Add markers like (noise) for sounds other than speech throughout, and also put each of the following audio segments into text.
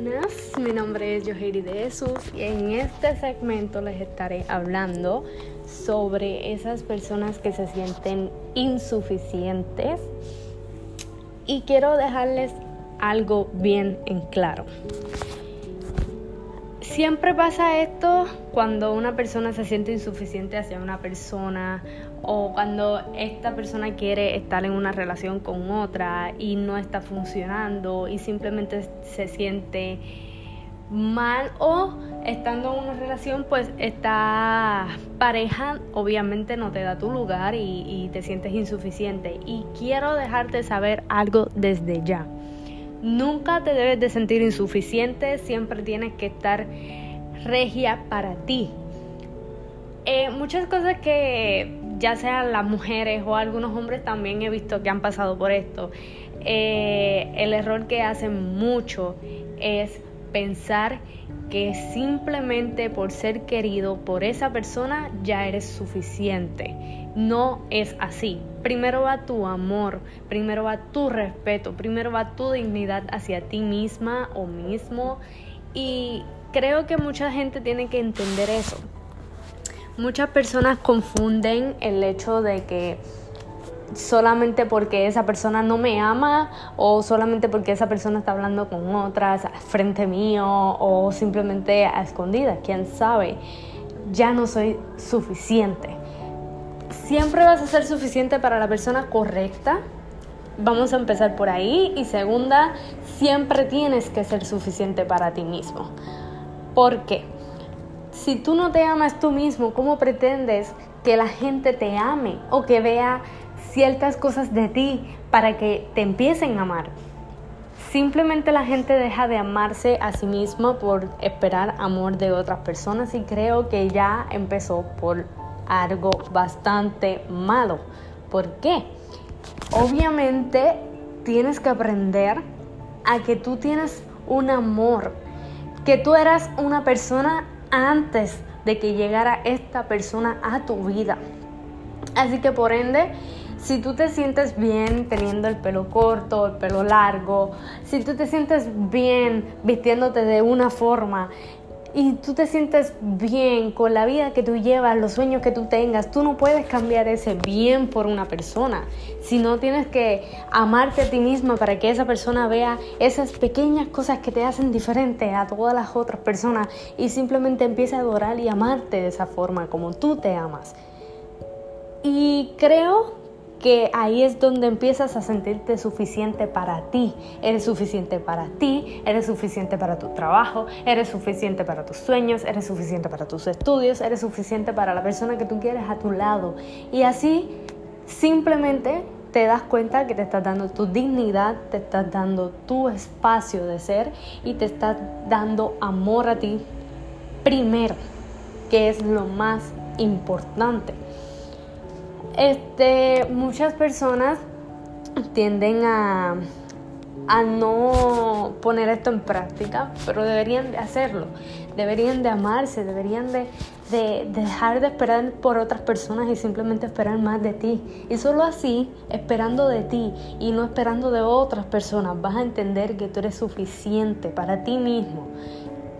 buenas, mi nombre es Yoheri de Jesús y en este segmento les estaré hablando sobre esas personas que se sienten insuficientes y quiero dejarles algo bien en claro. Siempre pasa esto cuando una persona se siente insuficiente hacia una persona o cuando esta persona quiere estar en una relación con otra y no está funcionando y simplemente se siente mal o estando en una relación pues esta pareja obviamente no te da tu lugar y, y te sientes insuficiente. Y quiero dejarte saber algo desde ya. Nunca te debes de sentir insuficiente, siempre tienes que estar regia para ti. Eh, muchas cosas que ya sean las mujeres o algunos hombres también he visto que han pasado por esto. Eh, el error que hacen mucho es pensar que simplemente por ser querido por esa persona ya eres suficiente. No es así. Primero va tu amor, primero va tu respeto, primero va tu dignidad hacia ti misma o mismo. Y creo que mucha gente tiene que entender eso. Muchas personas confunden el hecho de que solamente porque esa persona no me ama o solamente porque esa persona está hablando con otras frente mío o simplemente a escondidas, quién sabe, ya no soy suficiente. Siempre vas a ser suficiente para la persona correcta. Vamos a empezar por ahí. Y segunda, siempre tienes que ser suficiente para ti mismo. ¿Por qué? Si tú no te amas tú mismo, ¿cómo pretendes que la gente te ame o que vea ciertas cosas de ti para que te empiecen a amar. Simplemente la gente deja de amarse a sí misma por esperar amor de otras personas y creo que ya empezó por algo bastante malo. ¿Por qué? Obviamente tienes que aprender a que tú tienes un amor, que tú eras una persona antes de que llegara esta persona a tu vida. Así que por ende, si tú te sientes bien teniendo el pelo corto, el pelo largo, si tú te sientes bien vistiéndote de una forma y tú te sientes bien con la vida que tú llevas, los sueños que tú tengas, tú no puedes cambiar ese bien por una persona, sino tienes que amarte a ti misma para que esa persona vea esas pequeñas cosas que te hacen diferente a todas las otras personas y simplemente empiece a adorar y amarte de esa forma como tú te amas. Y creo que ahí es donde empiezas a sentirte suficiente para ti. Eres suficiente para ti, eres suficiente para tu trabajo, eres suficiente para tus sueños, eres suficiente para tus estudios, eres suficiente para la persona que tú quieres a tu lado. Y así simplemente te das cuenta que te estás dando tu dignidad, te estás dando tu espacio de ser y te estás dando amor a ti primero, que es lo más importante. Este, muchas personas tienden a, a no poner esto en práctica, pero deberían de hacerlo, deberían de amarse, deberían de, de, dejar de esperar por otras personas y simplemente esperar más de ti. Y solo así, esperando de ti y no esperando de otras personas, vas a entender que tú eres suficiente para ti mismo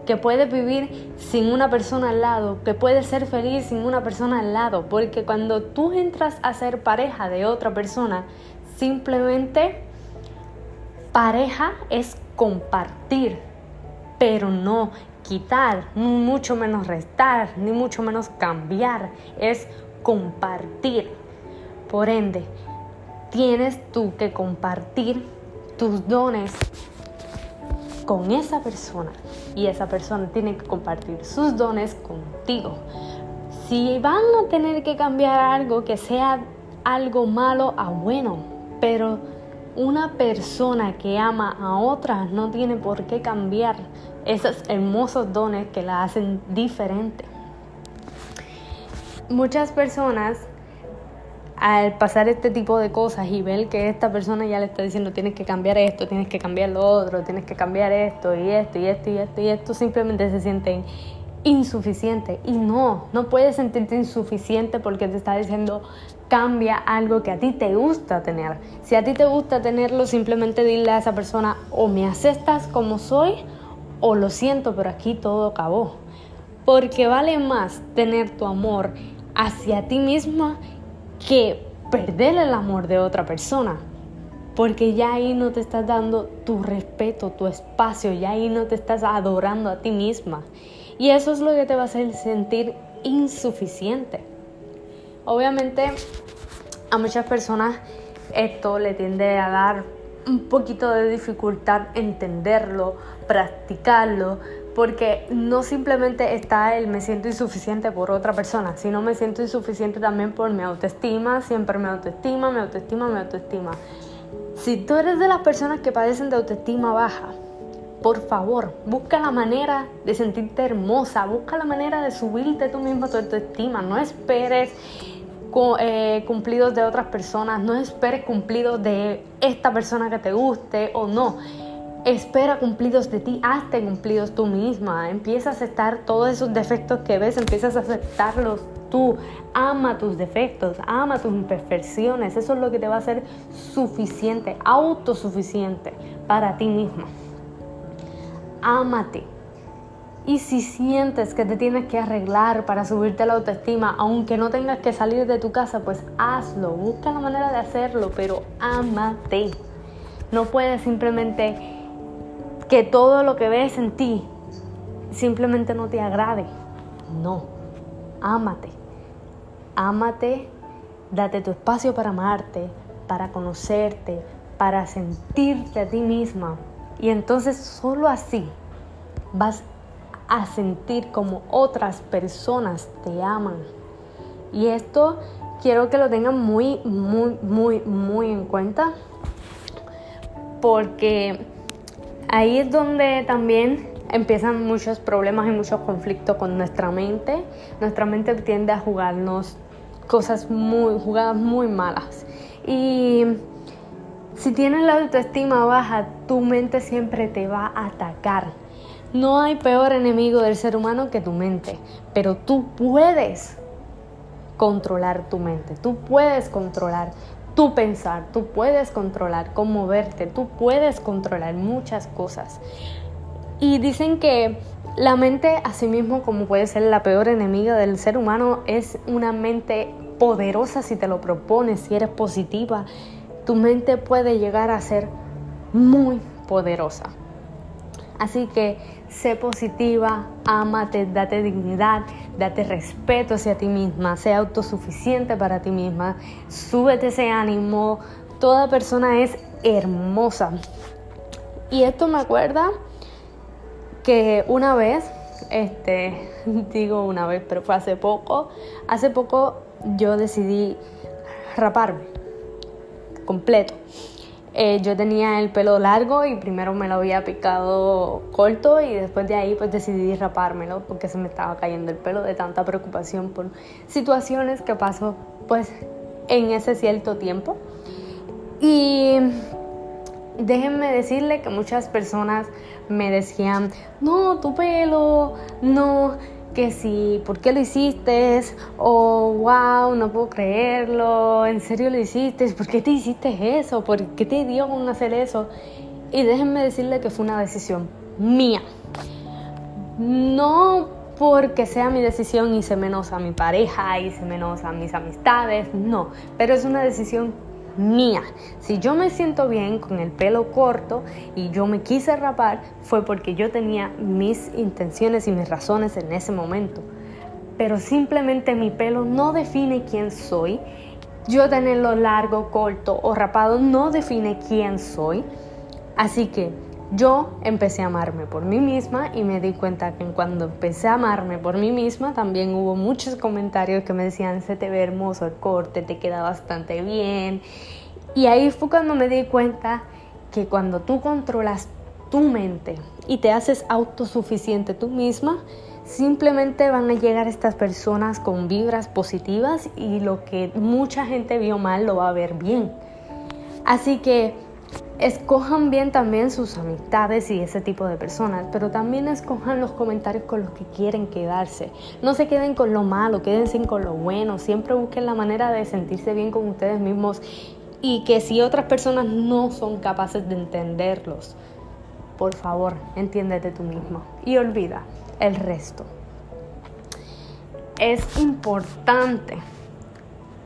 que puedes vivir sin una persona al lado, que puedes ser feliz sin una persona al lado, porque cuando tú entras a ser pareja de otra persona, simplemente pareja es compartir, pero no quitar, mucho menos restar, ni mucho menos cambiar, es compartir. Por ende, tienes tú que compartir tus dones con esa persona y esa persona tiene que compartir sus dones contigo. Si van a tener que cambiar algo que sea algo malo a bueno, pero una persona que ama a otra no tiene por qué cambiar esos hermosos dones que la hacen diferente. Muchas personas al pasar este tipo de cosas y ver que esta persona ya le está diciendo tienes que cambiar esto, tienes que cambiar lo otro, tienes que cambiar esto y esto y esto y esto y esto, simplemente se sienten insuficientes. Y no, no puedes sentirte insuficiente porque te está diciendo cambia algo que a ti te gusta tener. Si a ti te gusta tenerlo, simplemente dile a esa persona o me aceptas como soy o lo siento, pero aquí todo acabó. Porque vale más tener tu amor hacia ti misma que perder el amor de otra persona. Porque ya ahí no te estás dando tu respeto, tu espacio, ya ahí no te estás adorando a ti misma. Y eso es lo que te va a hacer sentir insuficiente. Obviamente a muchas personas esto le tiende a dar un poquito de dificultad entenderlo, practicarlo, porque no simplemente está el me siento insuficiente por otra persona, sino me siento insuficiente también por mi autoestima, siempre mi autoestima, mi autoestima, mi autoestima. Si tú eres de las personas que padecen de autoestima baja, por favor, busca la manera de sentirte hermosa, busca la manera de subirte tú mismo tu autoestima, no esperes eh, cumplidos de otras personas, no esperes cumplidos de esta persona que te guste o no. Espera cumplidos de ti, hazte cumplidos tú misma. Empieza a aceptar todos esos defectos que ves, empiezas a aceptarlos tú. Ama tus defectos, ama tus imperfecciones. Eso es lo que te va a hacer suficiente, autosuficiente para ti misma. Ámate y si sientes que te tienes que arreglar para subirte la autoestima, aunque no tengas que salir de tu casa, pues hazlo, busca la manera de hacerlo, pero ámate. No puedes simplemente que todo lo que ves en ti simplemente no te agrade. No, ámate. Ámate, date tu espacio para amarte, para conocerte, para sentirte a ti misma. Y entonces solo así vas a sentir como otras personas te aman. Y esto quiero que lo tengan muy, muy, muy, muy en cuenta. Porque ahí es donde también empiezan muchos problemas y muchos conflictos con nuestra mente. Nuestra mente tiende a jugarnos cosas muy, jugadas muy malas. Y si tienes la autoestima baja, tu mente siempre te va a atacar no hay peor enemigo del ser humano que tu mente, pero tú puedes controlar tu mente, tú puedes controlar tu pensar, tú puedes controlar cómo verte, tú puedes controlar muchas cosas. Y dicen que la mente, asimismo como puede ser la peor enemiga del ser humano, es una mente poderosa si te lo propones, si eres positiva. Tu mente puede llegar a ser muy poderosa. Así que sé positiva, ámate, date dignidad, date respeto hacia ti misma, sé autosuficiente para ti misma, súbete ese ánimo, toda persona es hermosa. Y esto me acuerda que una vez, este, (laughs) digo una vez, pero fue hace poco, hace poco yo decidí raparme completo. Eh, yo tenía el pelo largo y primero me lo había picado corto y después de ahí pues decidí rapármelo porque se me estaba cayendo el pelo de tanta preocupación por situaciones que pasó pues en ese cierto tiempo. Y déjenme decirle que muchas personas me decían, no, tu pelo, no, que si, ¿por qué lo hiciste? O, wow, no puedo creerlo, ¿en serio lo hiciste? ¿Por qué te hiciste eso? ¿Por qué te dio con hacer eso? Y déjenme decirle que fue una decisión mía. No porque sea mi decisión se menos a mi pareja se menos a mis amistades, no, pero es una decisión mía. Si yo me siento bien con el pelo corto y yo me quise rapar, fue porque yo tenía mis intenciones y mis razones en ese momento. Pero simplemente mi pelo no define quién soy. Yo tenerlo largo, corto o rapado no define quién soy. Así que yo empecé a amarme por mí misma y me di cuenta que cuando empecé a amarme por mí misma también hubo muchos comentarios que me decían se te ve hermoso el corte, te queda bastante bien. Y ahí fue cuando me di cuenta que cuando tú controlas tu mente y te haces autosuficiente tú misma, simplemente van a llegar estas personas con vibras positivas y lo que mucha gente vio mal lo va a ver bien. Así que Escojan bien también sus amistades y ese tipo de personas, pero también escojan los comentarios con los que quieren quedarse. No se queden con lo malo, quédense con lo bueno. Siempre busquen la manera de sentirse bien con ustedes mismos y que si otras personas no son capaces de entenderlos, por favor, entiéndete tú mismo y olvida el resto. Es importante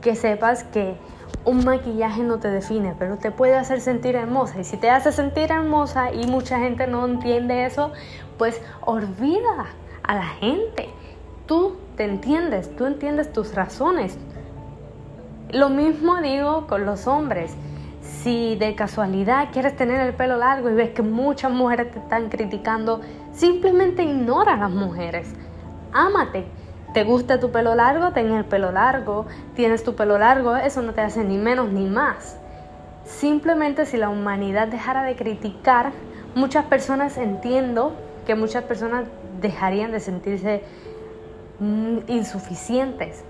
que sepas que un maquillaje no te define, pero te puede hacer sentir hermosa. Y si te hace sentir hermosa y mucha gente no entiende eso, pues olvida a la gente. Tú te entiendes, tú entiendes tus razones. Lo mismo digo con los hombres. Si de casualidad quieres tener el pelo largo y ves que muchas mujeres te están criticando, simplemente ignora a las mujeres. Ámate. ¿Te gusta tu pelo largo? Ten el pelo largo. ¿Tienes tu pelo largo? Eso no te hace ni menos ni más. Simplemente si la humanidad dejara de criticar, muchas personas entiendo que muchas personas dejarían de sentirse mm, insuficientes.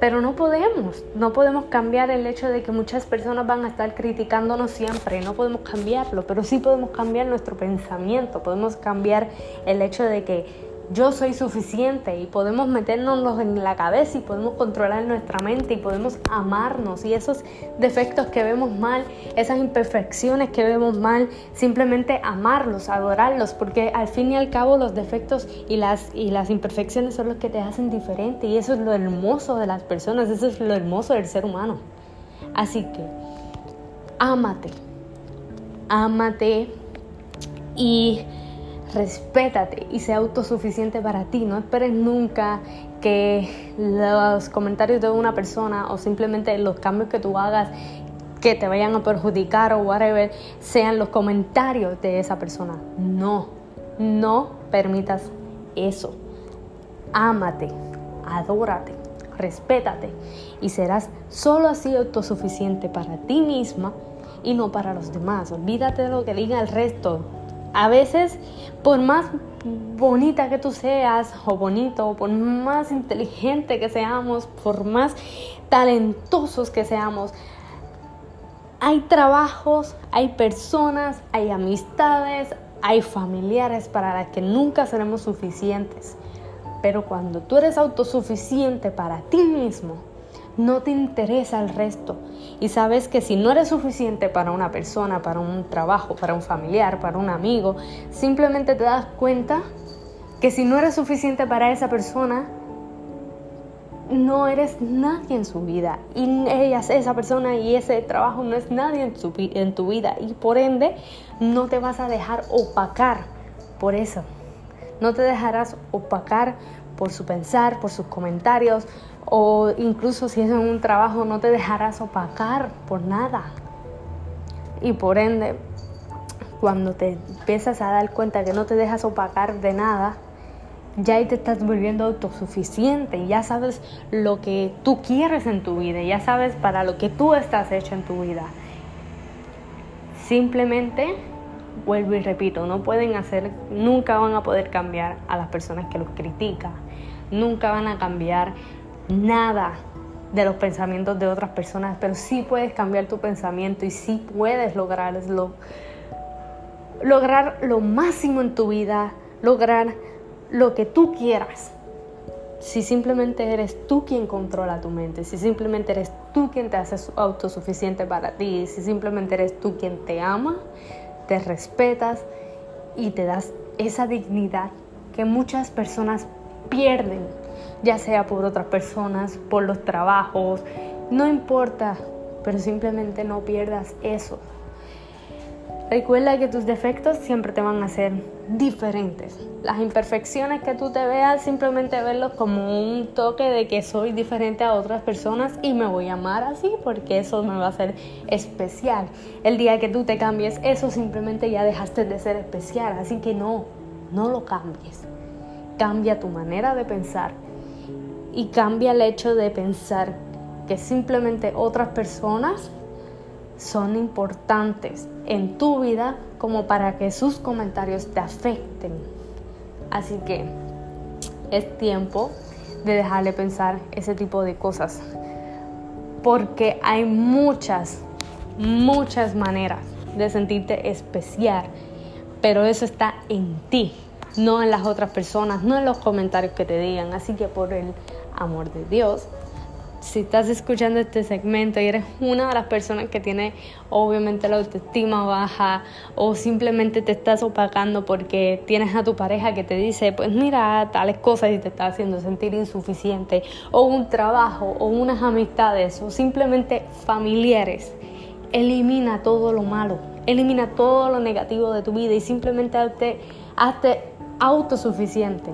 Pero no podemos, no podemos cambiar el hecho de que muchas personas van a estar criticándonos siempre, no podemos cambiarlo, pero sí podemos cambiar nuestro pensamiento, podemos cambiar el hecho de que yo soy suficiente y podemos meternos en la cabeza y podemos controlar nuestra mente y podemos amarnos y esos defectos que vemos mal, esas imperfecciones que vemos mal, simplemente amarlos, adorarlos, porque al fin y al cabo los defectos y las, y las imperfecciones son los que te hacen diferente y eso es lo hermoso de las personas, eso es lo hermoso del ser humano. Así que, ámate, ámate y respétate y sea autosuficiente para ti. No esperes nunca que los comentarios de una persona o simplemente los cambios que tú hagas que te vayan a perjudicar o whatever sean los comentarios de esa persona. No, no permitas eso. Ámate, adórate, respétate y serás solo así autosuficiente para ti misma y no para los demás. Olvídate de lo que diga el resto. A veces, por más bonita que tú seas, o bonito, por más inteligente que seamos, por más talentosos que seamos, hay trabajos, hay personas, hay amistades, hay familiares para las que nunca seremos suficientes. Pero cuando tú eres autosuficiente para ti mismo, no te interesa el resto. Y sabes que si no eres suficiente para una persona, para un trabajo, para un familiar, para un amigo, simplemente te das cuenta que si no eres suficiente para esa persona, no eres nadie en su vida. Y ella, esa persona y ese trabajo no es nadie en, en tu vida. Y por ende, no te vas a dejar opacar por eso. No te dejarás opacar por su pensar, por sus comentarios, o incluso si es en un trabajo no te dejarás opacar por nada. Y por ende, cuando te empiezas a dar cuenta que no te dejas opacar de nada, ya ahí te estás volviendo autosuficiente, ya sabes lo que tú quieres en tu vida, ya sabes para lo que tú estás hecho en tu vida. Simplemente, vuelvo y repito, no pueden hacer, nunca van a poder cambiar a las personas que los critican, nunca van a cambiar nada de los pensamientos de otras personas, pero sí puedes cambiar tu pensamiento y sí puedes lograrlo. Lograr lo máximo en tu vida, lograr lo que tú quieras. Si simplemente eres tú quien controla tu mente, si simplemente eres tú quien te hace autosuficiente para ti, si simplemente eres tú quien te ama, te respetas y te das esa dignidad que muchas personas pierden ya sea por otras personas, por los trabajos, no importa, pero simplemente no pierdas eso. Recuerda que tus defectos siempre te van a ser diferentes. Las imperfecciones que tú te veas, simplemente verlos como un toque de que soy diferente a otras personas y me voy a amar así porque eso me va a hacer especial. El día que tú te cambies, eso simplemente ya dejaste de ser especial. Así que no, no lo cambies. Cambia tu manera de pensar, y cambia el hecho de pensar que simplemente otras personas son importantes en tu vida como para que sus comentarios te afecten. Así que es tiempo de dejarle pensar ese tipo de cosas. Porque hay muchas, muchas maneras de sentirte especial. Pero eso está en ti, no en las otras personas, no en los comentarios que te digan. Así que por el amor de Dios, si estás escuchando este segmento y eres una de las personas que tiene obviamente la autoestima baja o simplemente te estás opacando porque tienes a tu pareja que te dice, pues mira, tales cosas y te está haciendo sentir insuficiente, o un trabajo, o unas amistades, o simplemente familiares, elimina todo lo malo, elimina todo lo negativo de tu vida y simplemente hazte, hazte autosuficiente.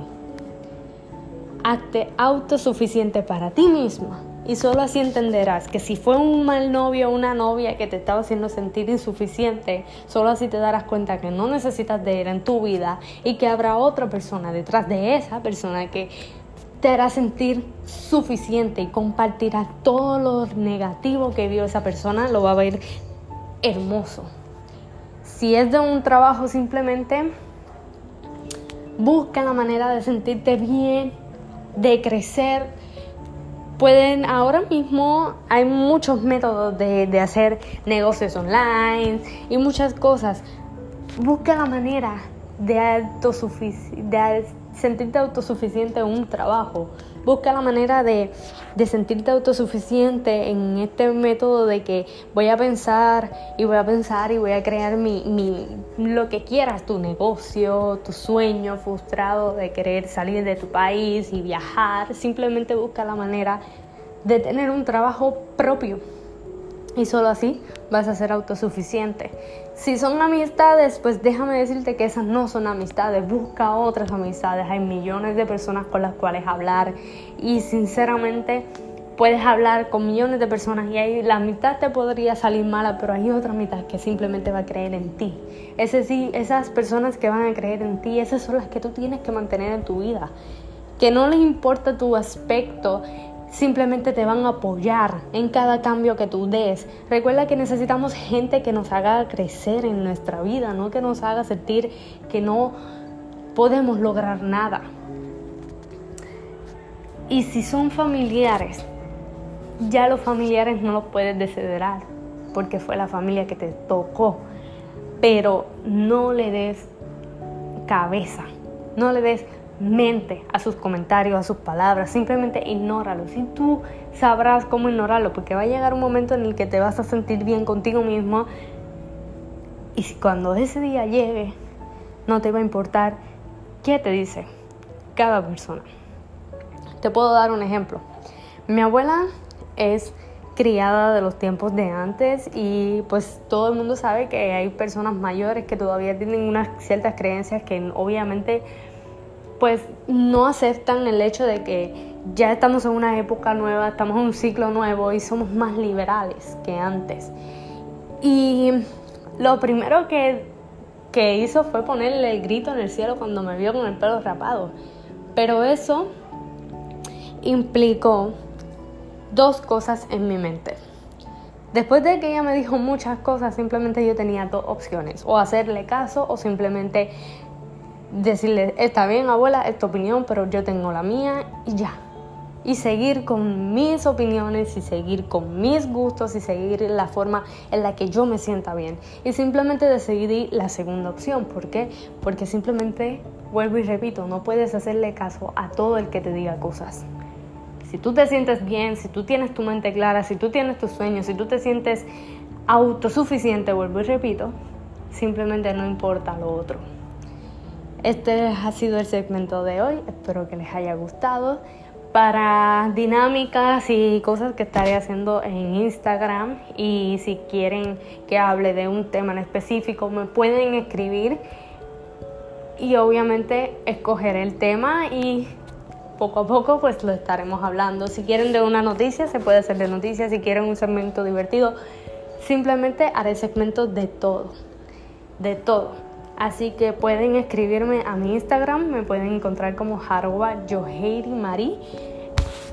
Hazte autosuficiente para ti misma y solo así entenderás que si fue un mal novio o una novia que te estaba haciendo sentir insuficiente, solo así te darás cuenta que no necesitas de él en tu vida y que habrá otra persona detrás de esa persona que te hará sentir suficiente y compartirá todo lo negativo que vio esa persona, lo va a ver hermoso. Si es de un trabajo simplemente, busca la manera de sentirte bien, de crecer, pueden, ahora mismo hay muchos métodos de, hacer negocios online y muchas cosas. Busca la manera de, de sentirte autosuficiente en un trabajo. Busca la manera de, de, sentirte autosuficiente en este método de que voy a pensar y voy a pensar y voy a crear mi, mi, lo que quieras, tu negocio, tu sueño frustrado de querer salir de tu país y viajar. Simplemente busca la manera de tener un trabajo propio. Y solo así vas a ser autosuficiente. Si son amistades, pues déjame decirte que esas no son amistades. Busca otras amistades. Hay millones de personas con las cuales hablar. Y sinceramente puedes hablar con millones de personas y ahí la mitad te podría salir mala, pero hay otra mitad que simplemente va a creer en ti. Ese sí, esas personas que van a creer en ti, esas son las que tú tienes que mantener en tu vida. Que no les importa tu aspecto, simplemente te van a apoyar en cada cambio que tú des. Recuerda que necesitamos gente que nos haga crecer en nuestra vida, no que nos haga sentir que no podemos lograr nada. Y si son familiares, ya los familiares no los puedes desederar porque fue la familia que te tocó. Pero no le des cabeza, no le des mente a sus comentarios, a sus palabras, simplemente ignóralo. Si tú sabrás cómo ignorarlo, porque va a llegar un momento en el que te vas a sentir bien contigo mismo y si cuando ese día llegue, no te va a importar qué te dice cada persona. Te puedo dar un ejemplo. Mi abuela es criada de los tiempos de antes y pues todo el mundo sabe que hay personas mayores que todavía tienen unas ciertas creencias que obviamente pues no aceptan el hecho de que ya estamos en una época nueva, estamos en un ciclo nuevo y somos más liberales que antes. Y lo primero que, que hizo fue ponerle el grito en el cielo cuando me vio con el pelo rapado. Pero eso implicó dos cosas en mi mente. Después de que ella me dijo muchas cosas, simplemente yo tenía dos opciones, o hacerle caso o simplemente decirle, está bien abuela, es tu opinión, pero yo tengo la mía y ya. Y seguir con mis opiniones y seguir con mis gustos y seguir la forma en la que yo me sienta bien. Y simplemente decidí la segunda opción. ¿Por qué? Porque simplemente, vuelvo y repito, no puedes hacerle caso a todo el que te diga cosas. Si tú te sientes bien, si tú tienes tu mente clara, si tú tienes tus sueños, si tú te sientes autosuficiente, vuelvo y repito, simplemente no importa lo otro. Este ha sido el segmento de hoy, espero que les haya gustado. Para dinámicas y cosas que estaré haciendo en Instagram y si quieren que hable de un tema en específico me pueden escribir y obviamente escoger el tema y poco a poco pues lo estaremos hablando. Si quieren de una noticia se puede hacer de noticias, si quieren un segmento divertido simplemente haré segmento de todo, de todo. Así que pueden escribirme a mi Instagram, me pueden encontrar como Harwa Mari.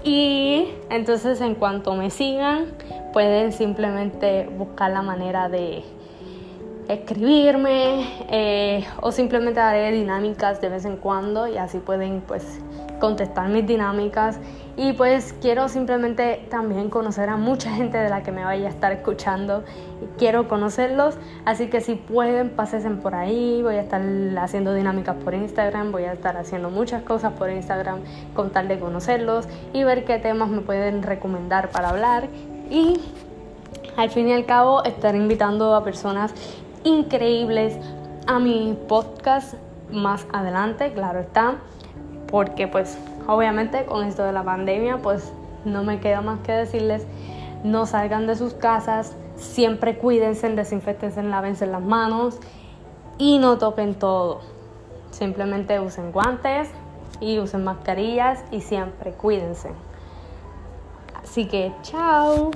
Y entonces en cuanto me sigan, pueden simplemente buscar la manera de escribirme eh, o simplemente haré dinámicas de vez en cuando y así pueden pues contestar mis dinámicas Y pues quiero simplemente también conocer a mucha gente de la que me vaya a estar escuchando. Quiero conocerlos, así que si pueden, pasen por ahí. Voy a estar haciendo dinámicas por Instagram, voy a estar haciendo muchas cosas por Instagram con tal de conocerlos y ver qué temas me pueden recomendar para hablar. Y al fin y al cabo, estar invitando a personas increíbles a mi podcast más adelante, claro está, porque pues obviamente con esto de la pandemia pues no me queda más que decirles no salgan de sus casas, siempre cuídense, desinfectense, lávense las manos y no toquen todo. Simplemente usen guantes y usen mascarillas y siempre cuídense. Así que chao.